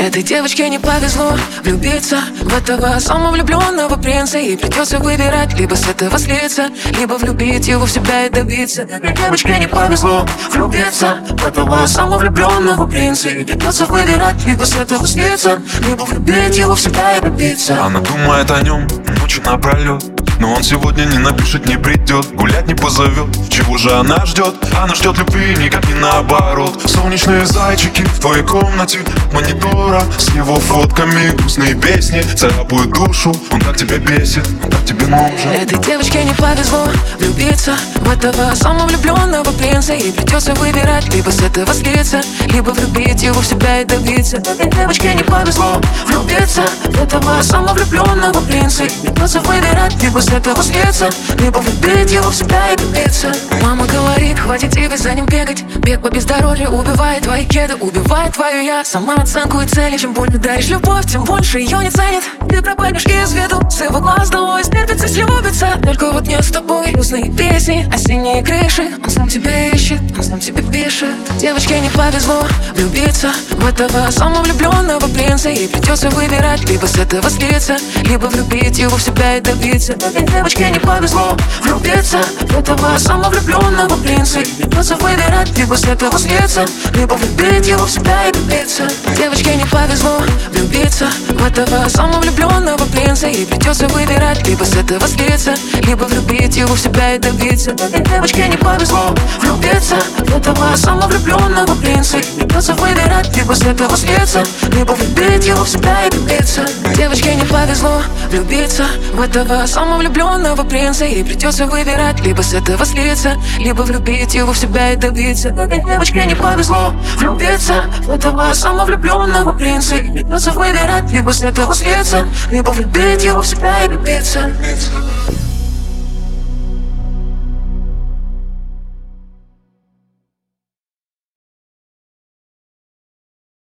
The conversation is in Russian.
Этой девочке не повезло влюбиться В этого самовлюбленного принца. И придется выбирать либо с этого слиться Либо влюбить его в себя и добиться. Этой девочке не повезло влюбиться В этого самовлюбленного принца. И придется выбирать либо с этого слиться Либо влюбить его в себя и добиться. Она думает о нем ночью напролет но он сегодня не напишет, не придет Гулять не позовет. Чего же она ждет? Она ждет любви, никак не наоборот. Солнечные зайчики в твоей комнате Монитора с его фотками Грустные песни. Царапают душу Он так тебя бесит, он так тебе нужен. Этой девочке не повезло влюбиться В этого самовлюбленного принца. И придется выбирать Либо с этого слиться Либо влюбить его в себя и добиться. Этой девочке не повезло влюбиться В этого самовлюбленного принца. И придется выбирать Либо с этого слиться Либо влюбить его в себя и добиться Мама говорит, хватит тебе за ним бегать. Бег по бездорожью убивает твои кеды Убивает твою я. Сама оценку и цели Чем больше даришь любовь, тем больше ее не ценит Ты пропадешь из виду С его глаз Только вот не с тобой Грустные песни, осенние крыши. Он сам тебя ищет, он сам тебе пишет. Девочке не повезло влюбиться В этого самовлюбленного принца. И придется выбирать Либо с этого слиться Либо влюбить его в себя и добиться. Девочке не повезло влюбиться В этого самовлюбленного принца. И придется выбирать Либо с этого слиться Либо влюбить его в себя и добиться. Девочке не повезло влюбиться В этого самовлюбленного принца И придется выбирать. Либо с этого слиться Либо влюбить его в себя и добиться. Девочке не повезло влюбиться. В этого самовлюбленного принца И придется выбирать. Либо с этого слиться Либо влюбить его в себя и добиться. Девочке не повезло влюбиться В этого самовлюбленного принца. И придется выбирать Либо с этого слиться Либо влюбить его в себя и добиться. Этой девочке не повезло влюбиться В этого самовлюбленного принца. И придется выбирать Либо с этого слиться Либо влюбить его в себя и добиться